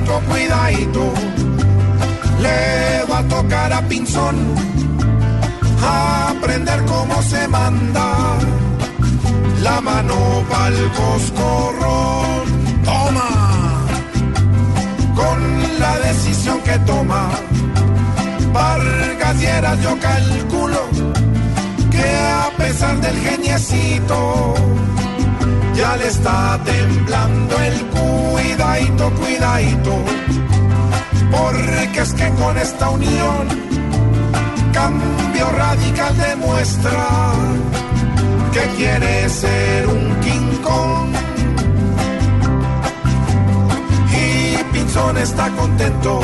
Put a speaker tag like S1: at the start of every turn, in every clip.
S1: cuidadito, cuidadito. Le va a tocar a Pinzón aprender cómo se manda la mano pa'l coscorrón. Toma, con la decisión que toma. Vargas Lleras, yo calculo que a pesar del geniecito ya le está temblando el cuidadito, cuidadito. Es que con esta unión cambio radical demuestra que quiere ser un King Kong. Y Pinzón está contento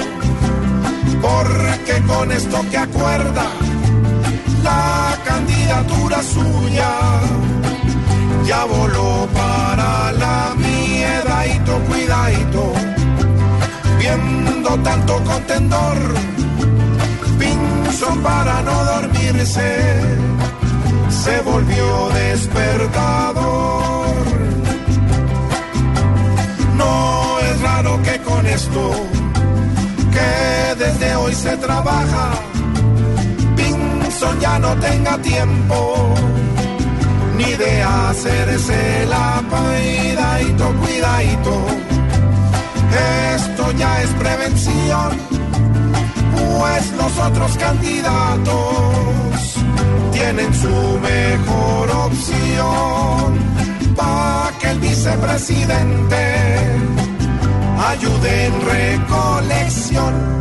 S1: porque con esto que acuerda la candidatura suya ya voló para tanto contendor, Pinzón para no dormirse, se volvió despertador. No es raro que con esto, que desde hoy se trabaja, Pinzón ya no tenga tiempo ni de hacerse la cuidadito, cuidadito. Ya es prevención, pues los otros candidatos tienen su mejor opción para que el vicepresidente ayude en recolección.